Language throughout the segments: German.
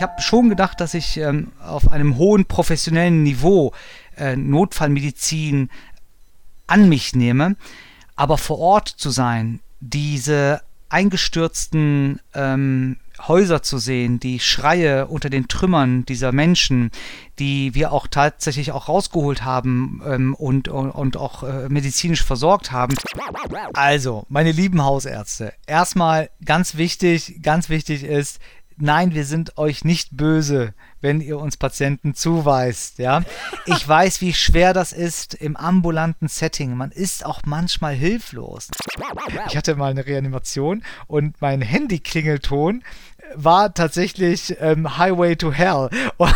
Ich habe schon gedacht, dass ich ähm, auf einem hohen professionellen Niveau äh, Notfallmedizin an mich nehme, aber vor Ort zu sein, diese eingestürzten ähm, Häuser zu sehen, die Schreie unter den Trümmern dieser Menschen, die wir auch tatsächlich auch rausgeholt haben ähm, und, und, und auch äh, medizinisch versorgt haben. Also, meine lieben Hausärzte, erstmal ganz wichtig, ganz wichtig ist, nein, wir sind euch nicht böse, wenn ihr uns Patienten zuweist, ja. Ich weiß, wie schwer das ist im ambulanten Setting. Man ist auch manchmal hilflos. Ich hatte mal eine Reanimation und mein Handy-Klingelton war tatsächlich ähm, Highway to Hell. Und,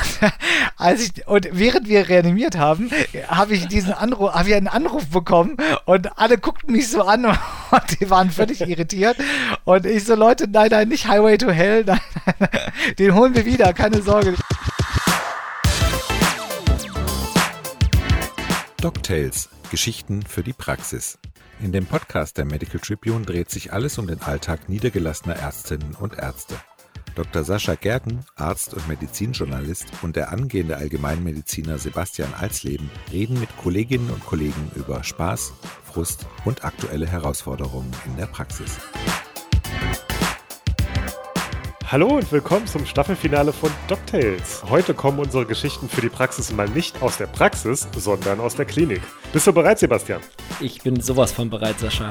als ich, und während wir reanimiert haben, habe ich diesen Anruf, habe ich einen Anruf bekommen und alle guckten mich so an und, die waren völlig irritiert. Und ich so, Leute, nein, nein, nicht Highway to Hell, nein, nein, den holen wir wieder, keine Sorge. DocTales – Geschichten für die Praxis. In dem Podcast der Medical Tribune dreht sich alles um den Alltag niedergelassener Ärztinnen und Ärzte. Dr. Sascha Gerken, Arzt und Medizinjournalist, und der angehende Allgemeinmediziner Sebastian Alsleben reden mit Kolleginnen und Kollegen über Spaß, Frust und aktuelle Herausforderungen in der Praxis. Hallo und willkommen zum Staffelfinale von DocTales. Heute kommen unsere Geschichten für die Praxis mal nicht aus der Praxis, sondern aus der Klinik. Bist du bereit, Sebastian? Ich bin sowas von bereit, Sascha.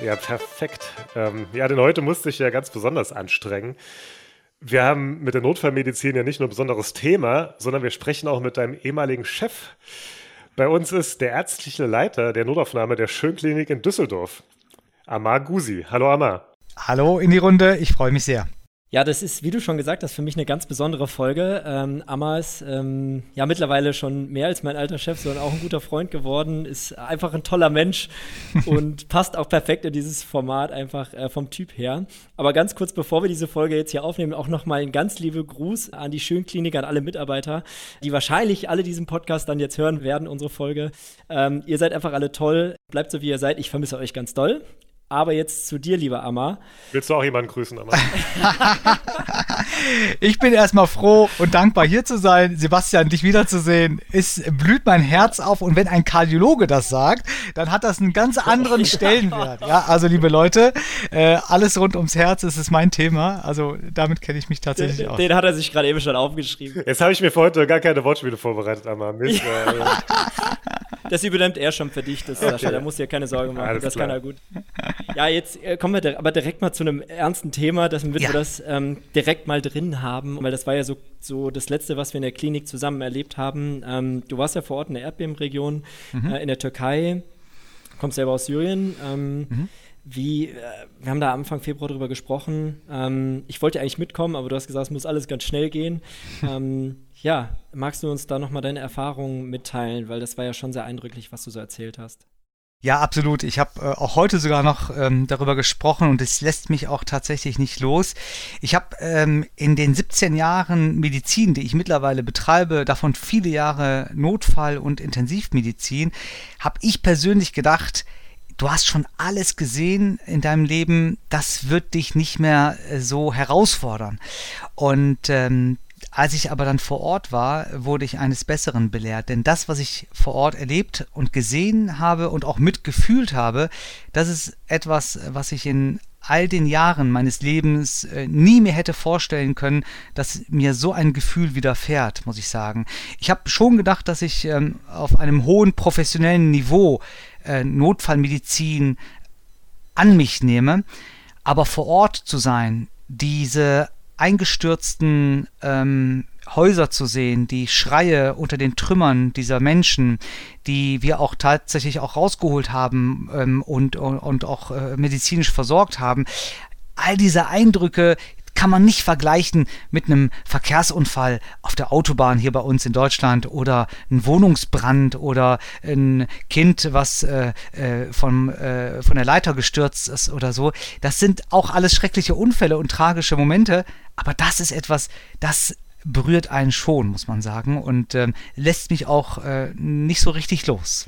Ja, perfekt. Ähm, ja, denn heute musste ich ja ganz besonders anstrengen. Wir haben mit der Notfallmedizin ja nicht nur ein besonderes Thema, sondern wir sprechen auch mit deinem ehemaligen Chef. Bei uns ist der ärztliche Leiter der Notaufnahme der Schönklinik in Düsseldorf, Amar Gusi. Hallo Amar. Hallo in die Runde, ich freue mich sehr. Ja, das ist, wie du schon gesagt hast, für mich eine ganz besondere Folge. Ähm, Amma ist ähm, ja mittlerweile schon mehr als mein alter Chef, sondern auch ein guter Freund geworden, ist einfach ein toller Mensch und passt auch perfekt in dieses Format einfach äh, vom Typ her. Aber ganz kurz, bevor wir diese Folge jetzt hier aufnehmen, auch nochmal ein ganz liebe Gruß an die Schönklinik, an alle Mitarbeiter, die wahrscheinlich alle diesen Podcast dann jetzt hören werden, unsere Folge. Ähm, ihr seid einfach alle toll, bleibt so wie ihr seid. Ich vermisse euch ganz doll. Aber jetzt zu dir, lieber Amma. Willst du auch jemanden grüßen, Amma? ich bin erstmal froh und dankbar hier zu sein. Sebastian, dich wiederzusehen. Es blüht mein Herz auf und wenn ein Kardiologe das sagt, dann hat das einen ganz anderen Stellenwert. Ja, also liebe Leute, äh, alles rund ums Herz, das ist mein Thema. Also damit kenne ich mich tatsächlich den, aus. Den hat er sich gerade eben schon aufgeschrieben. Jetzt habe ich mir für heute gar keine Wortspiele vorbereitet, Amma. Mist, äh, das übernimmt er schon für dich, das, Sascha. Da musst du dir keine Sorge machen. Alles das klar. kann er gut. Ja, jetzt äh, kommen wir aber direkt mal zu einem ernsten Thema, dass wir ja. das ähm, direkt mal drin haben, weil das war ja so, so das Letzte, was wir in der Klinik zusammen erlebt haben. Ähm, du warst ja vor Ort in der Erdbebenregion mhm. äh, in der Türkei, kommst selber aus Syrien. Ähm, mhm. Wie, äh, wir haben da Anfang Februar drüber gesprochen. Ähm, ich wollte eigentlich mitkommen, aber du hast gesagt, es muss alles ganz schnell gehen. ähm, ja, magst du uns da nochmal deine Erfahrungen mitteilen, weil das war ja schon sehr eindrücklich, was du so erzählt hast. Ja, absolut. Ich habe äh, auch heute sogar noch ähm, darüber gesprochen und es lässt mich auch tatsächlich nicht los. Ich habe ähm, in den 17 Jahren Medizin, die ich mittlerweile betreibe, davon viele Jahre Notfall- und Intensivmedizin, habe ich persönlich gedacht, du hast schon alles gesehen in deinem Leben, das wird dich nicht mehr äh, so herausfordern. Und ähm, als ich aber dann vor Ort war, wurde ich eines Besseren belehrt. Denn das, was ich vor Ort erlebt und gesehen habe und auch mitgefühlt habe, das ist etwas, was ich in all den Jahren meines Lebens äh, nie mehr hätte vorstellen können, dass mir so ein Gefühl widerfährt, muss ich sagen. Ich habe schon gedacht, dass ich ähm, auf einem hohen professionellen Niveau äh, Notfallmedizin an mich nehme, aber vor Ort zu sein, diese eingestürzten ähm, Häuser zu sehen, die Schreie unter den Trümmern dieser Menschen, die wir auch tatsächlich auch rausgeholt haben ähm, und, und, und auch äh, medizinisch versorgt haben. All diese Eindrücke, kann man nicht vergleichen mit einem Verkehrsunfall auf der Autobahn hier bei uns in Deutschland oder ein Wohnungsbrand oder ein Kind, was äh, äh, vom, äh, von der Leiter gestürzt ist oder so. Das sind auch alles schreckliche Unfälle und tragische Momente, aber das ist etwas, das berührt einen schon, muss man sagen, und ähm, lässt mich auch äh, nicht so richtig los.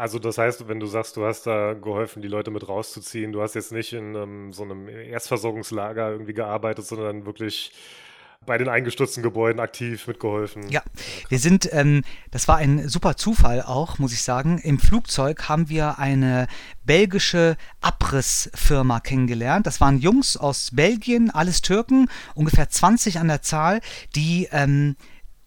Also das heißt, wenn du sagst, du hast da geholfen, die Leute mit rauszuziehen, du hast jetzt nicht in um, so einem Erstversorgungslager irgendwie gearbeitet, sondern wirklich bei den eingestürzten Gebäuden aktiv mitgeholfen. Ja, wir sind, ähm, das war ein super Zufall auch, muss ich sagen. Im Flugzeug haben wir eine belgische Abrissfirma kennengelernt. Das waren Jungs aus Belgien, alles Türken, ungefähr 20 an der Zahl, die ähm,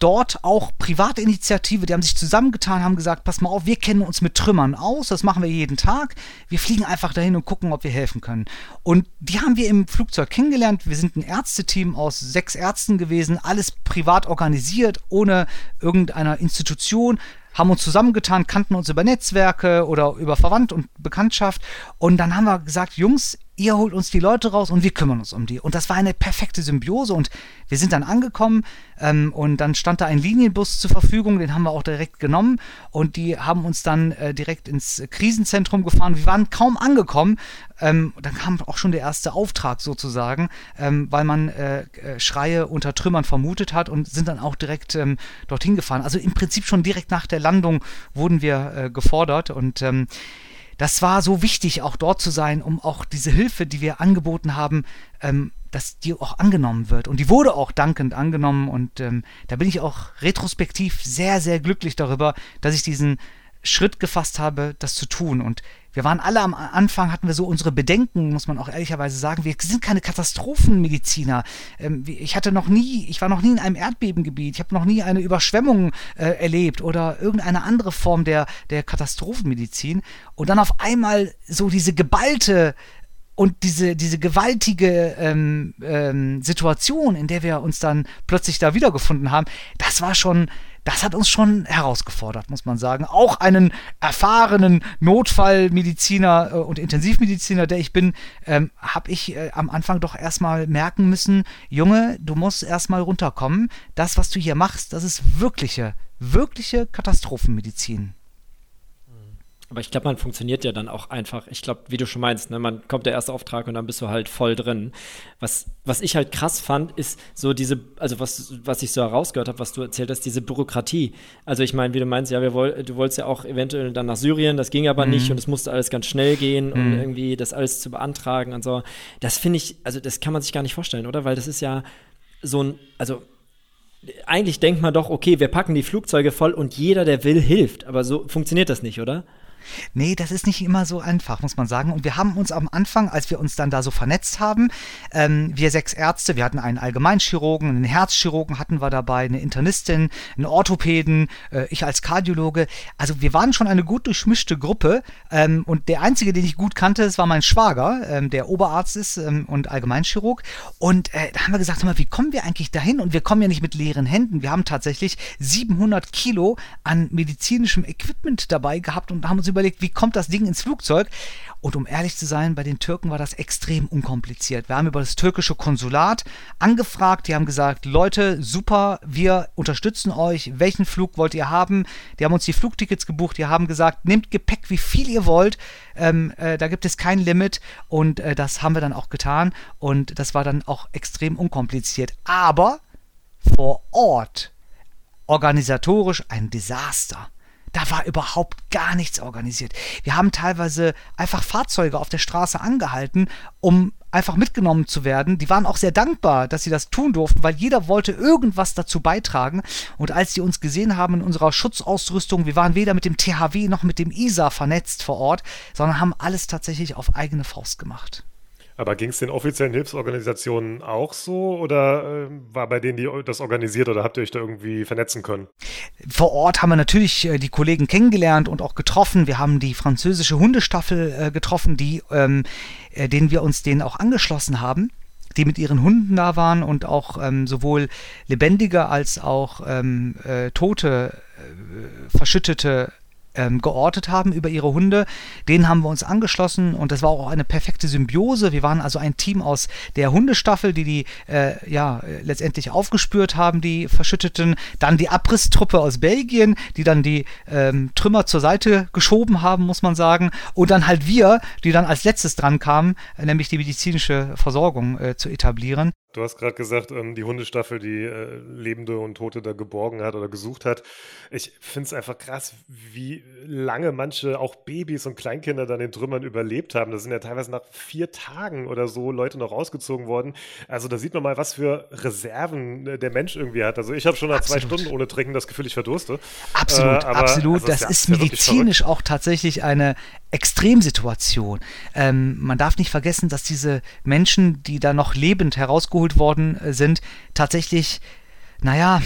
dort auch private Initiative, die haben sich zusammengetan, haben gesagt, pass mal auf, wir kennen uns mit Trümmern aus, das machen wir jeden Tag. Wir fliegen einfach dahin und gucken, ob wir helfen können. Und die haben wir im Flugzeug kennengelernt. Wir sind ein Ärzteteam aus sechs Ärzten gewesen, alles privat organisiert, ohne irgendeiner Institution haben uns zusammengetan, kannten uns über Netzwerke oder über Verwandt und Bekanntschaft. Und dann haben wir gesagt, Jungs, ihr holt uns die Leute raus und wir kümmern uns um die. Und das war eine perfekte Symbiose und wir sind dann angekommen ähm, und dann stand da ein Linienbus zur Verfügung, den haben wir auch direkt genommen und die haben uns dann äh, direkt ins Krisenzentrum gefahren. Wir waren kaum angekommen, ähm, dann kam auch schon der erste Auftrag sozusagen, ähm, weil man äh, äh Schreie unter Trümmern vermutet hat und sind dann auch direkt ähm, dorthin gefahren. Also im Prinzip schon direkt nach der Landung wurden wir äh, gefordert und ähm, das war so wichtig, auch dort zu sein, um auch diese Hilfe, die wir angeboten haben, ähm, dass die auch angenommen wird. Und die wurde auch dankend angenommen. Und ähm, da bin ich auch retrospektiv sehr, sehr glücklich darüber, dass ich diesen Schritt gefasst habe, das zu tun. Und wir waren alle am Anfang, hatten wir so unsere Bedenken, muss man auch ehrlicherweise sagen. Wir sind keine Katastrophenmediziner. Ähm, ich hatte noch nie, ich war noch nie in einem Erdbebengebiet, ich habe noch nie eine Überschwemmung äh, erlebt oder irgendeine andere Form der, der Katastrophenmedizin. Und dann auf einmal so diese geballte und diese, diese gewaltige ähm, ähm, Situation, in der wir uns dann plötzlich da wiedergefunden haben, das war schon, das hat uns schon herausgefordert, muss man sagen. Auch einen erfahrenen Notfallmediziner äh, und Intensivmediziner, der ich bin, ähm, habe ich äh, am Anfang doch erstmal merken müssen, Junge, du musst erstmal runterkommen. Das, was du hier machst, das ist wirkliche, wirkliche Katastrophenmedizin. Aber ich glaube, man funktioniert ja dann auch einfach. Ich glaube, wie du schon meinst, ne, man kommt der erste Auftrag und dann bist du halt voll drin. Was, was ich halt krass fand, ist so diese, also was, was ich so herausgehört habe, was du erzählt hast, diese Bürokratie. Also ich meine, wie du meinst, ja, wir woll, du wolltest ja auch eventuell dann nach Syrien, das ging aber mhm. nicht und es musste alles ganz schnell gehen mhm. und irgendwie das alles zu beantragen und so. Das finde ich, also das kann man sich gar nicht vorstellen, oder? Weil das ist ja so ein, also eigentlich denkt man doch, okay, wir packen die Flugzeuge voll und jeder, der will, hilft. Aber so funktioniert das nicht, oder? Nee, das ist nicht immer so einfach, muss man sagen. Und wir haben uns am Anfang, als wir uns dann da so vernetzt haben, ähm, wir sechs Ärzte, wir hatten einen Allgemeinchirurgen, einen Herzchirurgen hatten wir dabei, eine Internistin, einen Orthopäden, äh, ich als Kardiologe. Also wir waren schon eine gut durchmischte Gruppe. Ähm, und der einzige, den ich gut kannte, das war mein Schwager, ähm, der Oberarzt ist ähm, und Allgemeinchirurg. Und äh, da haben wir gesagt, mal, wie kommen wir eigentlich dahin? Und wir kommen ja nicht mit leeren Händen. Wir haben tatsächlich 700 Kilo an medizinischem Equipment dabei gehabt und haben uns überlegt, wie kommt das Ding ins Flugzeug? Und um ehrlich zu sein, bei den Türken war das extrem unkompliziert. Wir haben über das türkische Konsulat angefragt, die haben gesagt, Leute, super, wir unterstützen euch, welchen Flug wollt ihr haben? Die haben uns die Flugtickets gebucht, die haben gesagt, nehmt Gepäck, wie viel ihr wollt, ähm, äh, da gibt es kein Limit und äh, das haben wir dann auch getan und das war dann auch extrem unkompliziert. Aber vor Ort organisatorisch ein Desaster. Da war überhaupt gar nichts organisiert. Wir haben teilweise einfach Fahrzeuge auf der Straße angehalten, um einfach mitgenommen zu werden. Die waren auch sehr dankbar, dass sie das tun durften, weil jeder wollte irgendwas dazu beitragen. Und als sie uns gesehen haben in unserer Schutzausrüstung, wir waren weder mit dem THW noch mit dem ISA vernetzt vor Ort, sondern haben alles tatsächlich auf eigene Faust gemacht. Aber ging es den offiziellen Hilfsorganisationen auch so oder äh, war bei denen die das organisiert oder habt ihr euch da irgendwie vernetzen können? Vor Ort haben wir natürlich äh, die Kollegen kennengelernt und auch getroffen. Wir haben die französische Hundestaffel äh, getroffen, die, ähm, äh, denen wir uns denen auch angeschlossen haben die mit ihren Hunden da waren und auch ähm, sowohl lebendige als auch ähm, äh, tote, äh, verschüttete ähm, geortet haben über ihre Hunde. Denen haben wir uns angeschlossen und das war auch eine perfekte Symbiose. Wir waren also ein Team aus der Hundestaffel, die die äh, ja letztendlich aufgespürt haben, die Verschütteten. Dann die Abrisstruppe aus Belgien, die dann die ähm, Trümmer zur Seite geschoben haben, muss man sagen. Und dann halt wir, die dann als letztes dran kamen, nämlich die medizinische Versorgung äh, zu etablieren. Du hast gerade gesagt, ähm, die Hundestaffel, die äh, Lebende und Tote da geborgen hat oder gesucht hat. Ich finde es einfach krass, wie lange manche, auch Babys und Kleinkinder dann in Trümmern überlebt haben. Das sind ja teilweise nach vier Tagen oder so Leute noch rausgezogen worden. Also da sieht man mal, was für Reserven äh, der Mensch irgendwie hat. Also ich habe schon nach absolut. zwei Stunden ohne Trinken das Gefühl, ich verdurste. Absolut, äh, aber, absolut. Also das, das ist, medizinisch auch tatsächlich eine Extremsituation. Ähm, man darf nicht vergessen, dass diese Menschen, die da noch lebend herausgeholt worden äh, sind, tatsächlich, naja,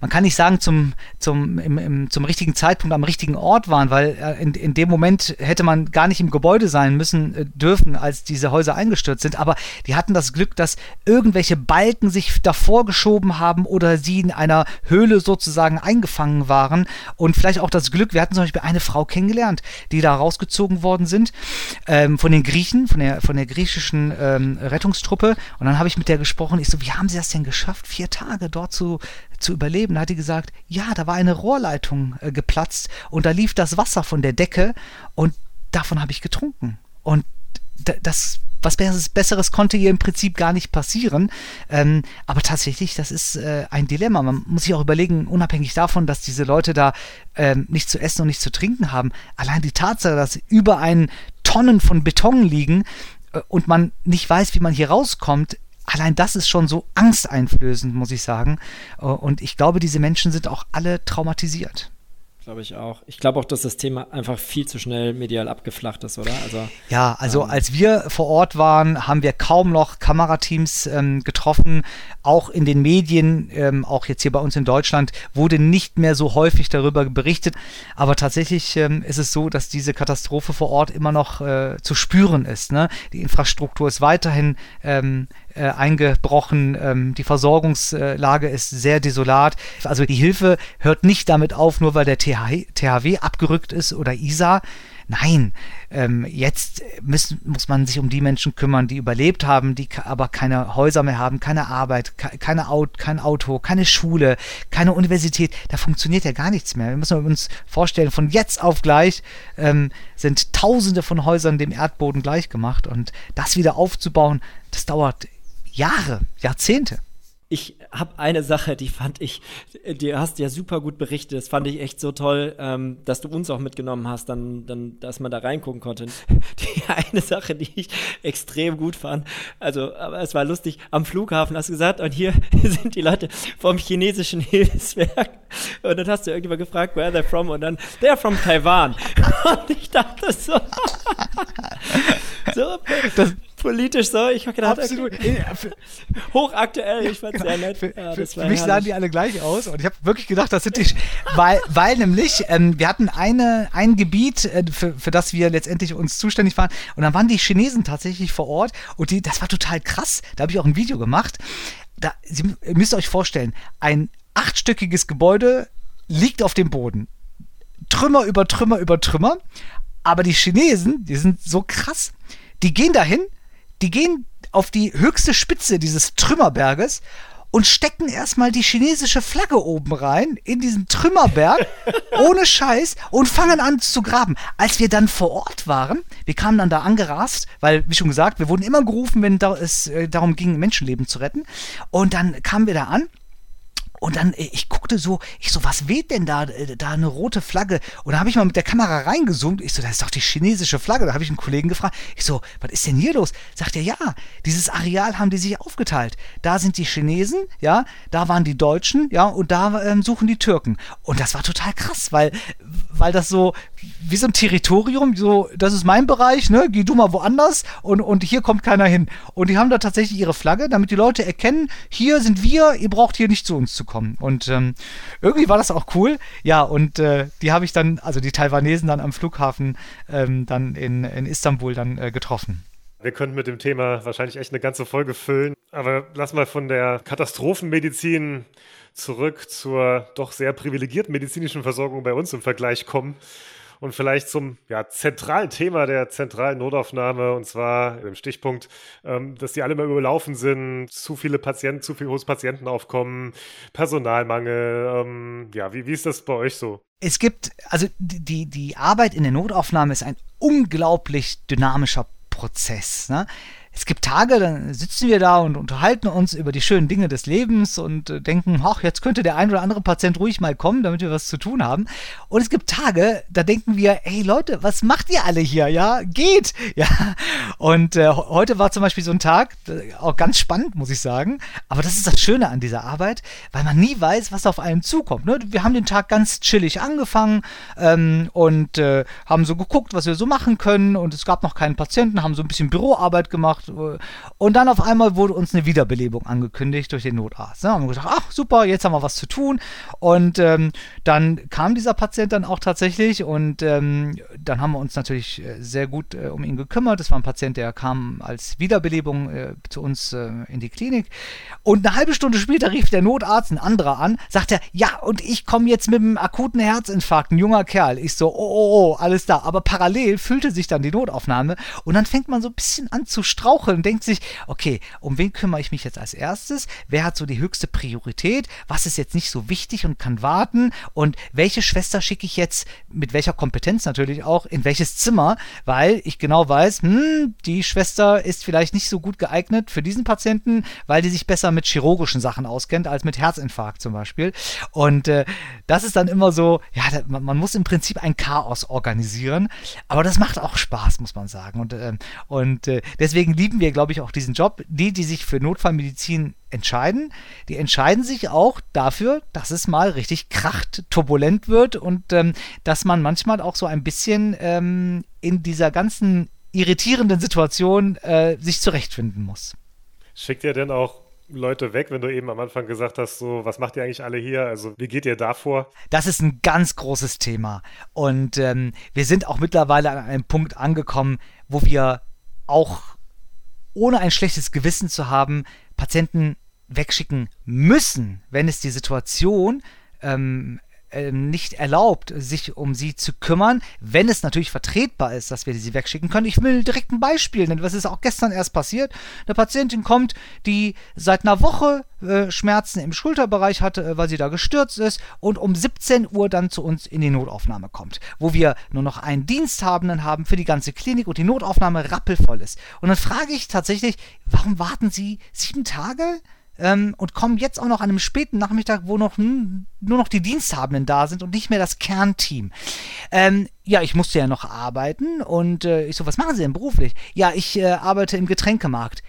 man kann nicht sagen, zum, zum, im, im, zum richtigen Zeitpunkt am richtigen Ort waren, weil äh, in, in dem Moment hätte man gar nicht im Gebäude sein müssen äh, dürfen, als diese Häuser eingestürzt sind. Aber die hatten das Glück, dass irgendwelche Balken sich davor geschoben haben oder sie in einer Höhle sozusagen eingefangen waren. Und vielleicht auch das Glück, wir hatten zum Beispiel eine Frau kennengelernt, die da rausgezogen worden sind ähm, von den Griechen, von der, von der griechischen ähm, Rettungstruppe. Und dann habe ich mit der gesprochen. Ich so, wie haben sie das denn geschafft, vier Tage dort zu, zu überleben. Hat die gesagt, ja, da war eine Rohrleitung äh, geplatzt und da lief das Wasser von der Decke und davon habe ich getrunken. Und das, was Besseres, Besseres, konnte ihr im Prinzip gar nicht passieren. Ähm, aber tatsächlich, das ist äh, ein Dilemma. Man muss sich auch überlegen, unabhängig davon, dass diese Leute da ähm, nichts zu essen und nichts zu trinken haben, allein die Tatsache, dass über einen Tonnen von Beton liegen äh, und man nicht weiß, wie man hier rauskommt, allein das ist schon so angsteinflößend, muss ich sagen. Äh, und ich glaube, diese Menschen sind auch alle traumatisiert. Glaube ich auch. Ich glaube auch, dass das Thema einfach viel zu schnell medial abgeflacht ist, oder? Also, ja, also ähm, als wir vor Ort waren, haben wir kaum noch Kamerateams ähm, getroffen. Auch in den Medien, ähm, auch jetzt hier bei uns in Deutschland, wurde nicht mehr so häufig darüber berichtet. Aber tatsächlich ähm, ist es so, dass diese Katastrophe vor Ort immer noch äh, zu spüren ist. Ne? Die Infrastruktur ist weiterhin ähm, äh, eingebrochen. Ähm, die Versorgungslage ist sehr desolat. Also die Hilfe hört nicht damit auf, nur weil der TH THW abgerückt ist oder ISA. Nein, ähm, jetzt müssen, muss man sich um die Menschen kümmern, die überlebt haben, die aber keine Häuser mehr haben, keine Arbeit, keine Auto, kein Auto, keine Schule, keine Universität. Da funktioniert ja gar nichts mehr. Wir müssen uns vorstellen, von jetzt auf gleich ähm, sind Tausende von Häusern dem Erdboden gleichgemacht und das wieder aufzubauen, das dauert Jahre, Jahrzehnte. Ich habe eine Sache, die fand ich, die hast ja super gut berichtet. Das fand ich echt so toll, ähm, dass du uns auch mitgenommen hast, dann, dann, dass man da reingucken konnte. Die eine Sache, die ich extrem gut fand, also, aber es war lustig. Am Flughafen hast du gesagt, und hier sind die Leute vom chinesischen Hilfswerk. Und dann hast du irgendjemand gefragt, where they're from, und dann, they're from Taiwan. Und ich dachte so, so das, politisch so. Ich habe gedacht, Absolut. Okay. hochaktuell. Ich fand sehr nett. Für, ja, für, für mich sahen die alle gleich aus und ich habe wirklich gedacht, das sind die, weil, weil nämlich ähm, wir hatten eine, ein Gebiet, äh, für, für das wir letztendlich uns zuständig waren und dann waren die Chinesen tatsächlich vor Ort und die, das war total krass. Da habe ich auch ein Video gemacht. Da, Sie müsst euch vorstellen, ein achtstöckiges Gebäude liegt auf dem Boden. Trümmer über Trümmer über Trümmer. Aber die Chinesen, die sind so krass, die gehen dahin, die gehen auf die höchste Spitze dieses Trümmerberges und stecken erstmal die chinesische Flagge oben rein in diesen Trümmerberg ohne Scheiß und fangen an zu graben. Als wir dann vor Ort waren, wir kamen dann da angerast, weil, wie schon gesagt, wir wurden immer gerufen, wenn es äh, darum ging, Menschenleben zu retten. Und dann kamen wir da an und dann, äh, ich guckte so, ich so, was weht denn da, äh, da eine rote Flagge? Und da habe ich mal mit der Kamera reingezoomt. Ich so, das ist doch die chinesische Flagge. Da habe ich einen Kollegen gefragt. Ich so, was ist denn hier los? Sagt er, ja, dieses Areal haben die sich aufgeteilt. Da sind die Chinesen, ja, da waren die Deutschen, ja, und da ähm, suchen die Türken. Und das war total krass, weil, weil das so, wie so ein Territorium, so, das ist mein Bereich, ne, geh du mal woanders und, und hier kommt keiner hin. Und die haben da tatsächlich ihre Flagge, damit die Leute erkennen, hier sind wir, ihr braucht hier nicht zu uns zu kommen. Und ähm, irgendwie war das auch cool. Ja, und äh, die habe ich dann, also die Taiwanesen dann am Flughafen ähm, dann in, in Istanbul dann äh, getroffen. Wir könnten mit dem Thema wahrscheinlich echt eine ganze Folge füllen. Aber lass mal von der Katastrophenmedizin zurück zur doch sehr privilegierten medizinischen Versorgung bei uns im Vergleich kommen und vielleicht zum ja, zentralen Thema der zentralen Notaufnahme und zwar im Stichpunkt, ähm, dass die alle mal überlaufen sind, zu viele Patienten, zu viel hohes Patientenaufkommen, Personalmangel. Ähm, ja, wie, wie ist das bei euch so? Es gibt, also die, die Arbeit in der Notaufnahme ist ein unglaublich dynamischer Prozess. Ne? Es gibt Tage, dann sitzen wir da und unterhalten uns über die schönen Dinge des Lebens und äh, denken, ach, jetzt könnte der ein oder andere Patient ruhig mal kommen, damit wir was zu tun haben. Und es gibt Tage, da denken wir, hey Leute, was macht ihr alle hier? Ja, geht. Ja. Und äh, heute war zum Beispiel so ein Tag, auch ganz spannend, muss ich sagen. Aber das ist das Schöne an dieser Arbeit, weil man nie weiß, was auf einen zukommt. Ne? Wir haben den Tag ganz chillig angefangen ähm, und äh, haben so geguckt, was wir so machen können. Und es gab noch keinen Patienten, haben so ein bisschen Büroarbeit gemacht und dann auf einmal wurde uns eine Wiederbelebung angekündigt durch den Notarzt. Ne? Haben wir gedacht, ach super, jetzt haben wir was zu tun. Und ähm, dann kam dieser Patient dann auch tatsächlich und ähm, dann haben wir uns natürlich äh, sehr gut äh, um ihn gekümmert. Das war ein Patient, der kam als Wiederbelebung äh, zu uns äh, in die Klinik. Und eine halbe Stunde später rief der Notarzt, ein anderer an, sagte, ja, und ich komme jetzt mit einem akuten Herzinfarkt, ein junger Kerl. Ich so, oh, oh, oh, alles da. Aber parallel füllte sich dann die Notaufnahme und dann fängt man so ein bisschen an zu strauchen Woche und denkt sich, okay, um wen kümmere ich mich jetzt als erstes? Wer hat so die höchste Priorität? Was ist jetzt nicht so wichtig und kann warten? Und welche Schwester schicke ich jetzt mit welcher Kompetenz natürlich auch in welches Zimmer? Weil ich genau weiß, hm, die Schwester ist vielleicht nicht so gut geeignet für diesen Patienten, weil die sich besser mit chirurgischen Sachen auskennt als mit Herzinfarkt zum Beispiel. Und äh, das ist dann immer so, ja, man, man, muss im Prinzip ein Chaos organisieren, aber das macht auch Spaß, muss man sagen. Und, äh, und äh, deswegen lieben wir, glaube ich, auch diesen Job. Die, die sich für Notfallmedizin entscheiden, die entscheiden sich auch dafür, dass es mal richtig kracht, turbulent wird und ähm, dass man manchmal auch so ein bisschen ähm, in dieser ganzen irritierenden Situation äh, sich zurechtfinden muss. Schickt ihr denn auch Leute weg, wenn du eben am Anfang gesagt hast, so, was macht ihr eigentlich alle hier? Also, wie geht ihr da vor? Das ist ein ganz großes Thema. Und ähm, wir sind auch mittlerweile an einem Punkt angekommen, wo wir auch ohne ein schlechtes Gewissen zu haben, Patienten wegschicken müssen, wenn es die Situation ähm, nicht erlaubt, sich um sie zu kümmern, wenn es natürlich vertretbar ist, dass wir sie wegschicken können. Ich will direkt ein Beispiel nennen, was ist auch gestern erst passiert. Eine Patientin kommt, die seit einer Woche äh, Schmerzen im Schulterbereich hatte, äh, weil sie da gestürzt ist und um 17 Uhr dann zu uns in die Notaufnahme kommt, wo wir nur noch einen Diensthabenden haben für die ganze Klinik und die Notaufnahme rappelvoll ist. Und dann frage ich tatsächlich, warum warten Sie sieben Tage? Ähm, und kommen jetzt auch noch an einem späten Nachmittag, wo noch nur noch die Diensthabenden da sind und nicht mehr das Kernteam. Ähm, ja, ich musste ja noch arbeiten und äh, ich so, was machen Sie denn beruflich? Ja, ich äh, arbeite im Getränkemarkt.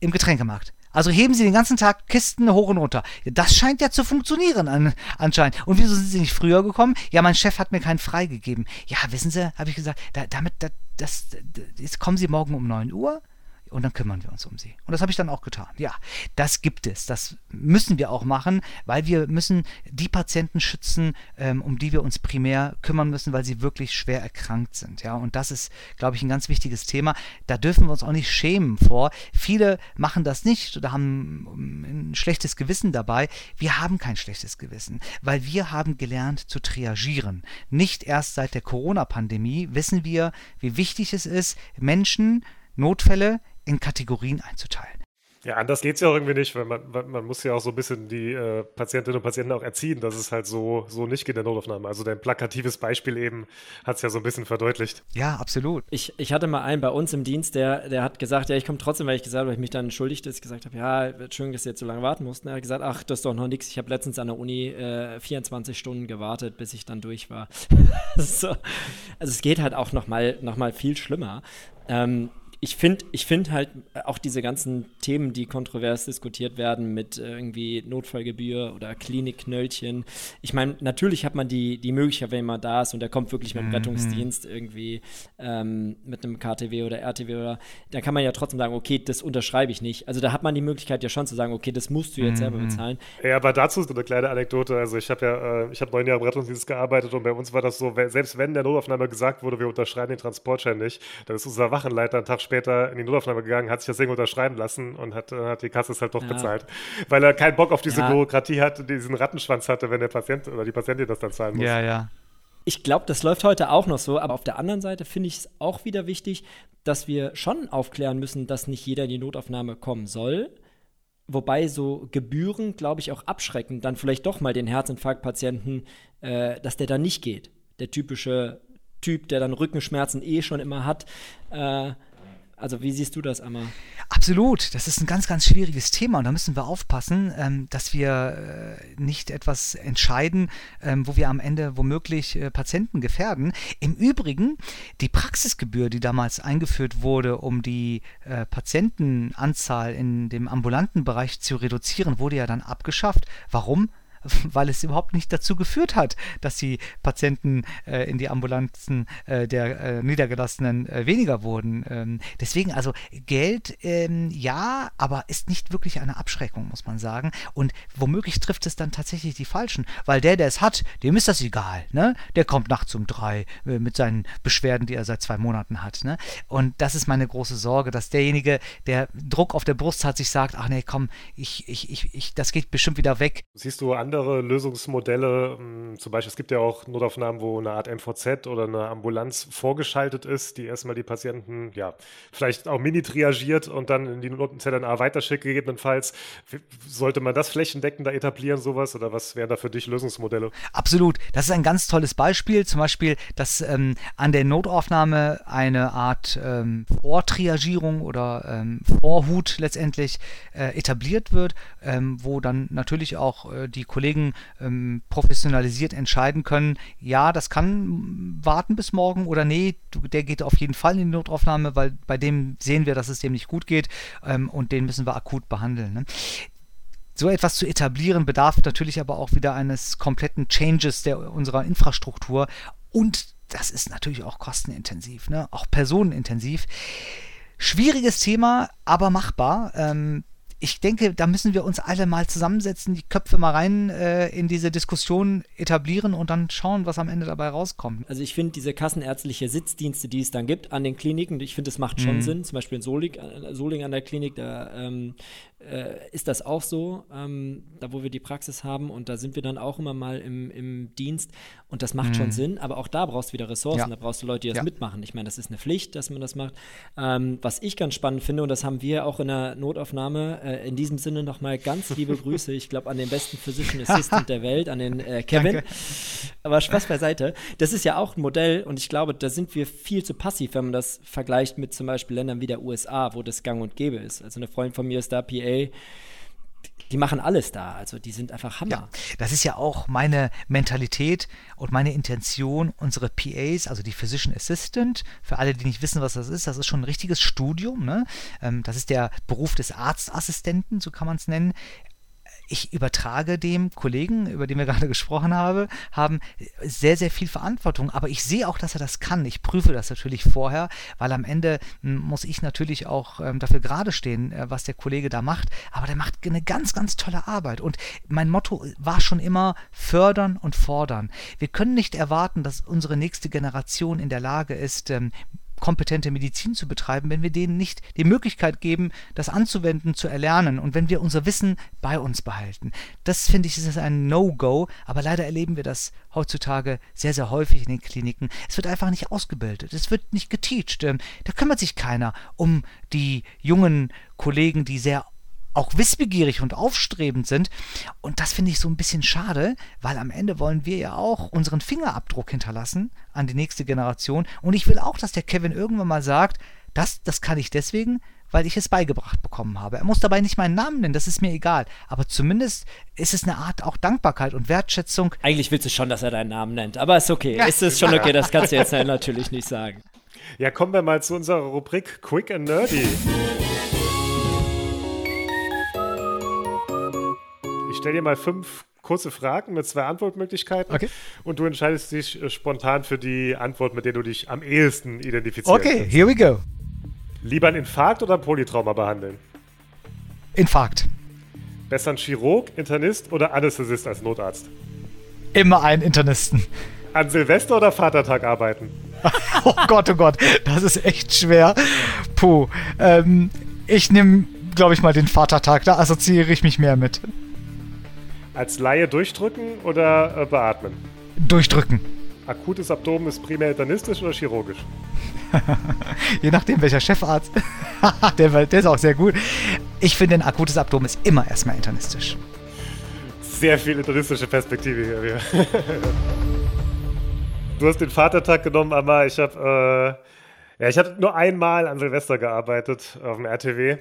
Im Getränkemarkt. Also heben Sie den ganzen Tag Kisten hoch und runter. Das scheint ja zu funktionieren an, anscheinend. Und wieso sind Sie nicht früher gekommen? Ja, mein Chef hat mir keinen freigegeben. Ja, wissen Sie, habe ich gesagt, da, damit, da, das, jetzt kommen Sie morgen um 9 Uhr und dann kümmern wir uns um sie. Und das habe ich dann auch getan. Ja, das gibt es. Das müssen wir auch machen, weil wir müssen die Patienten schützen, ähm, um die wir uns primär kümmern müssen, weil sie wirklich schwer erkrankt sind. Ja, und das ist, glaube ich, ein ganz wichtiges Thema. Da dürfen wir uns auch nicht schämen vor. Viele machen das nicht oder haben ein schlechtes Gewissen dabei. Wir haben kein schlechtes Gewissen, weil wir haben gelernt zu triagieren. Nicht erst seit der Corona-Pandemie wissen wir, wie wichtig es ist, Menschen, Notfälle in Kategorien einzuteilen. Ja, anders geht es ja auch irgendwie nicht, weil man, man muss ja auch so ein bisschen die äh, Patientinnen und Patienten auch erziehen, dass es halt so, so nicht geht in der Notaufnahme. Also dein plakatives Beispiel eben hat es ja so ein bisschen verdeutlicht. Ja, absolut. Ich, ich hatte mal einen bei uns im Dienst, der, der hat gesagt, ja, ich komme trotzdem, weil ich gesagt habe, weil ich mich dann entschuldigt, dass ich gesagt habe, ja, schön, dass Sie jetzt so lange warten mussten. Er hat gesagt, ach, das ist doch noch nichts. Ich habe letztens an der Uni äh, 24 Stunden gewartet, bis ich dann durch war. so. Also es geht halt auch noch mal, noch mal viel schlimmer. Ähm, ich finde ich find halt auch diese ganzen Themen, die kontrovers diskutiert werden mit äh, irgendwie Notfallgebühr oder Klinikknöllchen. Ich meine, natürlich hat man die, die Möglichkeit, wenn man da ist und der kommt wirklich mit dem mhm. Rettungsdienst irgendwie ähm, mit einem KTW oder RTW oder, dann kann man ja trotzdem sagen, okay, das unterschreibe ich nicht. Also da hat man die Möglichkeit ja schon zu sagen, okay, das musst du jetzt mhm. selber bezahlen. Ja, aber dazu ist eine kleine Anekdote. Also ich habe ja, äh, ich habe neun Jahre im Rettungsdienst gearbeitet und bei uns war das so, selbst wenn der Notaufnahme gesagt wurde, wir unterschreiben den Transportschein nicht, dann ist unser Wachenleiter einen Tag später später in die Notaufnahme gegangen, hat sich das Ding unterschreiben lassen und hat, hat die Kasse es halt doch ja. bezahlt. Weil er keinen Bock auf diese ja. Bürokratie hatte, diesen Rattenschwanz hatte, wenn der Patient oder die Patientin das dann zahlen muss. Ja, ja. Ich glaube, das läuft heute auch noch so, aber auf der anderen Seite finde ich es auch wieder wichtig, dass wir schon aufklären müssen, dass nicht jeder in die Notaufnahme kommen soll. Wobei so Gebühren, glaube ich, auch abschrecken, dann vielleicht doch mal den Herzinfarktpatienten, äh, dass der da nicht geht. Der typische Typ, der dann Rückenschmerzen eh schon immer hat, äh, also wie siehst du das, Amma? Absolut, das ist ein ganz, ganz schwieriges Thema und da müssen wir aufpassen, ähm, dass wir äh, nicht etwas entscheiden, ähm, wo wir am Ende womöglich äh, Patienten gefährden. Im Übrigen, die Praxisgebühr, die damals eingeführt wurde, um die äh, Patientenanzahl in dem ambulanten Bereich zu reduzieren, wurde ja dann abgeschafft. Warum? Weil es überhaupt nicht dazu geführt hat, dass die Patienten äh, in die Ambulanzen äh, der äh, Niedergelassenen äh, weniger wurden. Ähm, deswegen also Geld ähm, ja, aber ist nicht wirklich eine Abschreckung, muss man sagen. Und womöglich trifft es dann tatsächlich die Falschen, weil der, der es hat, dem ist das egal. Ne? Der kommt nachts um drei äh, mit seinen Beschwerden, die er seit zwei Monaten hat. Ne? Und das ist meine große Sorge, dass derjenige, der Druck auf der Brust hat, sich sagt, ach nee, komm, ich, ich, ich, ich, das geht bestimmt wieder weg. Siehst du andere andere Lösungsmodelle. Hm, zum Beispiel, es gibt ja auch Notaufnahmen, wo eine Art MVZ oder eine Ambulanz vorgeschaltet ist, die erstmal die Patienten, ja, vielleicht auch mini-triagiert und dann in die ZNA weiterschickt, gegebenenfalls. Sollte man das flächendeckender etablieren, sowas? Oder was wären da für dich Lösungsmodelle? Absolut. Das ist ein ganz tolles Beispiel. Zum Beispiel, dass ähm, an der Notaufnahme eine Art ähm, Vortriagierung oder ähm, Vorhut letztendlich äh, etabliert wird, ähm, wo dann natürlich auch äh, die Kollegen Kollegen ähm, professionalisiert entscheiden können, ja, das kann warten bis morgen oder nee, der geht auf jeden Fall in die Notaufnahme, weil bei dem sehen wir, dass es dem nicht gut geht ähm, und den müssen wir akut behandeln. Ne? So etwas zu etablieren bedarf natürlich aber auch wieder eines kompletten Changes der, unserer Infrastruktur und das ist natürlich auch kostenintensiv, ne? auch personenintensiv. Schwieriges Thema, aber machbar. Ähm, ich denke, da müssen wir uns alle mal zusammensetzen, die Köpfe mal rein äh, in diese Diskussion etablieren und dann schauen, was am Ende dabei rauskommt. Also ich finde diese kassenärztliche Sitzdienste, die es dann gibt an den Kliniken, ich finde, das macht schon mhm. Sinn. Zum Beispiel in Soling, äh, Soling an der Klinik, da ähm, äh, ist das auch so, ähm, da wo wir die Praxis haben und da sind wir dann auch immer mal im, im Dienst und das macht mhm. schon Sinn, aber auch da brauchst du wieder Ressourcen, ja. da brauchst du Leute, die das ja. mitmachen. Ich meine, das ist eine Pflicht, dass man das macht. Ähm, was ich ganz spannend finde und das haben wir auch in der Notaufnahme, äh, in diesem Sinne nochmal ganz liebe Grüße, ich glaube an den besten Physician Assistant der Welt, an den äh, Kevin. Danke. Aber Spaß beiseite. Das ist ja auch ein Modell und ich glaube, da sind wir viel zu passiv, wenn man das vergleicht mit zum Beispiel Ländern wie der USA, wo das gang und gäbe ist. Also eine Freundin von mir ist da PA die machen alles da. Also die sind einfach Hammer. Ja, das ist ja auch meine Mentalität und meine Intention, unsere PAs, also die Physician Assistant, für alle, die nicht wissen, was das ist, das ist schon ein richtiges Studium. Ne? Ähm, das ist der Beruf des Arztassistenten, so kann man es nennen ich übertrage dem Kollegen, über den wir gerade gesprochen haben, haben sehr, sehr viel Verantwortung. Aber ich sehe auch, dass er das kann. Ich prüfe das natürlich vorher, weil am Ende hm, muss ich natürlich auch ähm, dafür gerade stehen, äh, was der Kollege da macht. Aber der macht eine ganz, ganz tolle Arbeit. Und mein Motto war schon immer fördern und fordern. Wir können nicht erwarten, dass unsere nächste Generation in der Lage ist, ähm, kompetente Medizin zu betreiben, wenn wir denen nicht die Möglichkeit geben, das anzuwenden, zu erlernen und wenn wir unser Wissen bei uns behalten. Das finde ich ist ein No-Go, aber leider erleben wir das heutzutage sehr, sehr häufig in den Kliniken. Es wird einfach nicht ausgebildet, es wird nicht geteacht. Ähm, da kümmert sich keiner um die jungen Kollegen, die sehr auch wissbegierig und aufstrebend sind. Und das finde ich so ein bisschen schade, weil am Ende wollen wir ja auch unseren Fingerabdruck hinterlassen an die nächste Generation. Und ich will auch, dass der Kevin irgendwann mal sagt, das, das kann ich deswegen, weil ich es beigebracht bekommen habe. Er muss dabei nicht meinen Namen nennen, das ist mir egal. Aber zumindest ist es eine Art auch Dankbarkeit und Wertschätzung. Eigentlich willst du schon, dass er deinen Namen nennt, aber ist okay. Ja. Ist es schon okay, das kannst du jetzt natürlich nicht sagen. Ja, kommen wir mal zu unserer Rubrik Quick and Nerdy. Ich stelle dir mal fünf kurze Fragen mit zwei Antwortmöglichkeiten. Okay. Und du entscheidest dich äh, spontan für die Antwort, mit der du dich am ehesten identifizierst. Okay, here we go. Lieber ein Infarkt oder ein Polytrauma behandeln? Infarkt. Besser ein Chirurg, Internist oder Anästhesist als Notarzt? Immer einen Internisten. An Silvester oder Vatertag arbeiten? oh Gott, oh Gott, das ist echt schwer. Puh. Ähm, ich nehme, glaube ich, mal den Vatertag. Da assoziiere ich mich mehr mit. Als Laie durchdrücken oder äh, beatmen? Durchdrücken. Akutes Abdomen ist primär internistisch oder chirurgisch? Je nachdem, welcher Chefarzt. der, der ist auch sehr gut. Ich finde, ein akutes Abdomen ist immer erstmal internistisch. Sehr viel internistische Perspektive hier. du hast den Vatertag genommen, Amma. Ich habe Ja, ich habe nur einmal an Silvester gearbeitet auf dem RTW.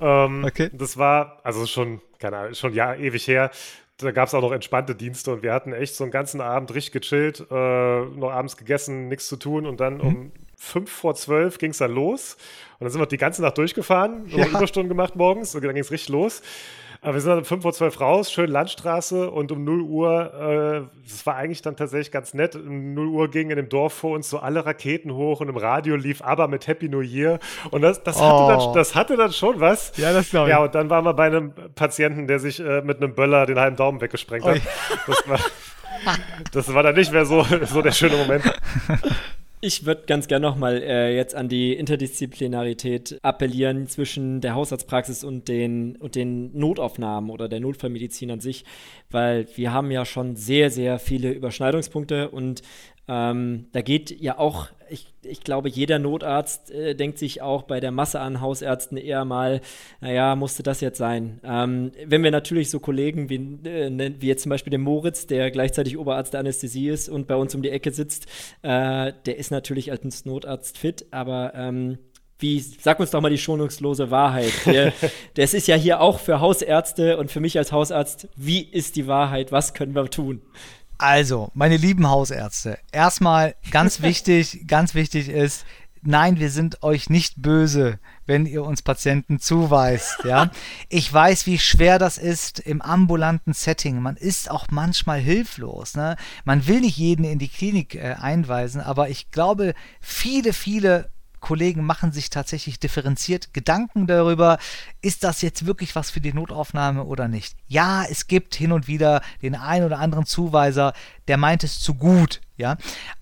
Ähm, okay. Das war, also schon, keine Ahnung, schon ja ewig her. Da gab es auch noch entspannte Dienste und wir hatten echt so einen ganzen Abend richtig gechillt, äh, noch abends gegessen, nichts zu tun und dann mhm. um fünf vor zwölf ging es dann los. Und dann sind wir die ganze Nacht durchgefahren, ja. Überstunden gemacht morgens und dann ging es richtig los. Aber wir sind dann um 5 vor 12 raus, schön Landstraße und um 0 Uhr, äh, das war eigentlich dann tatsächlich ganz nett, um 0 Uhr gingen in dem Dorf vor uns so alle Raketen hoch und im Radio lief aber mit Happy New Year und das, das, oh. hatte, dann, das hatte dann schon was. Ja, das glaube ich. Ja, und dann waren wir bei einem Patienten, der sich äh, mit einem Böller den halben Daumen weggesprengt hat. Das war, das war dann nicht mehr so, so der schöne Moment. Ich würde ganz gerne nochmal äh, jetzt an die Interdisziplinarität appellieren zwischen der Hausarztpraxis und den, und den Notaufnahmen oder der Notfallmedizin an sich, weil wir haben ja schon sehr, sehr viele Überschneidungspunkte und ähm, da geht ja auch, ich, ich glaube, jeder Notarzt äh, denkt sich auch bei der Masse an Hausärzten eher mal, naja, musste das jetzt sein. Ähm, wenn wir natürlich so Kollegen wie, äh, ne, wie jetzt zum Beispiel den Moritz, der gleichzeitig Oberarzt der Anästhesie ist und bei uns um die Ecke sitzt, äh, der ist natürlich als Notarzt fit, aber ähm, wie, sag uns doch mal die schonungslose Wahrheit. Der, das ist ja hier auch für Hausärzte und für mich als Hausarzt. Wie ist die Wahrheit? Was können wir tun? Also, meine lieben Hausärzte, erstmal ganz wichtig, ganz wichtig ist, nein, wir sind euch nicht böse, wenn ihr uns Patienten zuweist, ja. Ich weiß, wie schwer das ist im ambulanten Setting. Man ist auch manchmal hilflos, ne? Man will nicht jeden in die Klinik äh, einweisen, aber ich glaube, viele, viele Kollegen machen sich tatsächlich differenziert Gedanken darüber, ist das jetzt wirklich was für die Notaufnahme oder nicht. Ja, es gibt hin und wieder den einen oder anderen Zuweiser, der meint es zu gut, ja,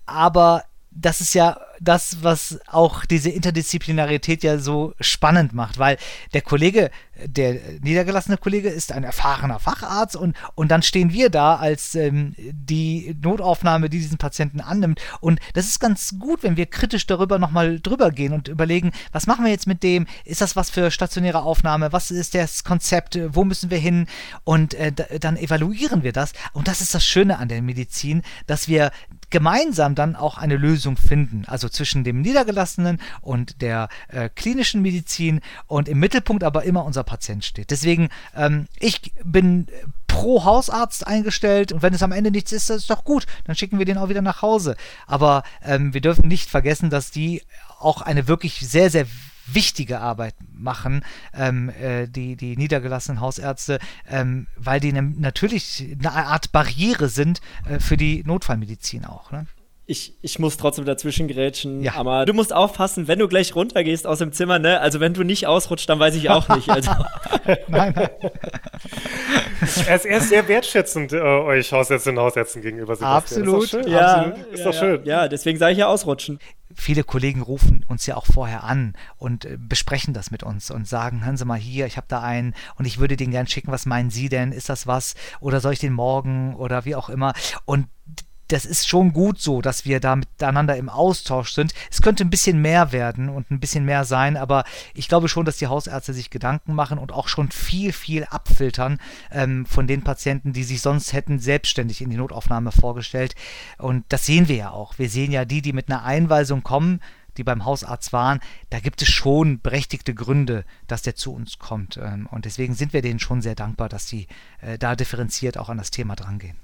aber das ist ja das, was auch diese Interdisziplinarität ja so spannend macht, weil der Kollege, der niedergelassene Kollege ist ein erfahrener Facharzt und, und dann stehen wir da als ähm, die Notaufnahme, die diesen Patienten annimmt. Und das ist ganz gut, wenn wir kritisch darüber nochmal drüber gehen und überlegen, was machen wir jetzt mit dem? Ist das was für stationäre Aufnahme? Was ist das Konzept? Wo müssen wir hin? Und äh, dann evaluieren wir das. Und das ist das Schöne an der Medizin, dass wir gemeinsam dann auch eine Lösung finden. Also zwischen dem Niedergelassenen und der äh, klinischen Medizin und im Mittelpunkt aber immer unser Patient steht. Deswegen, ähm, ich bin pro Hausarzt eingestellt und wenn es am Ende nichts ist, das ist doch gut. Dann schicken wir den auch wieder nach Hause. Aber ähm, wir dürfen nicht vergessen, dass die auch eine wirklich sehr, sehr wichtige Arbeit machen, ähm, äh, die, die niedergelassenen Hausärzte, ähm, weil die ne, natürlich eine Art Barriere sind äh, für die Notfallmedizin auch. Ne? Ich, ich muss trotzdem dazwischen grätschen. Ja. Aber du musst aufpassen, wenn du gleich runtergehst aus dem Zimmer, ne? Also wenn du nicht ausrutscht, dann weiß ich auch nicht. Also. nein, nein. er, ist, ist sehr wertschätzend äh, euch Hausärztinnen und Hausärzten gegenüber. Sebastian. Absolut. Ist doch schön. Ja, Absolut. Ist ja, doch schön. Ja, deswegen sage ich ja ausrutschen. Viele Kollegen rufen uns ja auch vorher an und äh, besprechen das mit uns und sagen, hören Sie mal hier, ich habe da einen und ich würde den gern schicken, was meinen Sie denn? Ist das was? Oder soll ich den morgen oder wie auch immer? Und das ist schon gut so, dass wir da miteinander im Austausch sind. Es könnte ein bisschen mehr werden und ein bisschen mehr sein, aber ich glaube schon, dass die Hausärzte sich Gedanken machen und auch schon viel, viel abfiltern ähm, von den Patienten, die sich sonst hätten selbstständig in die Notaufnahme vorgestellt. Und das sehen wir ja auch. Wir sehen ja die, die mit einer Einweisung kommen, die beim Hausarzt waren, da gibt es schon berechtigte Gründe, dass der zu uns kommt. Ähm, und deswegen sind wir denen schon sehr dankbar, dass sie äh, da differenziert auch an das Thema drangehen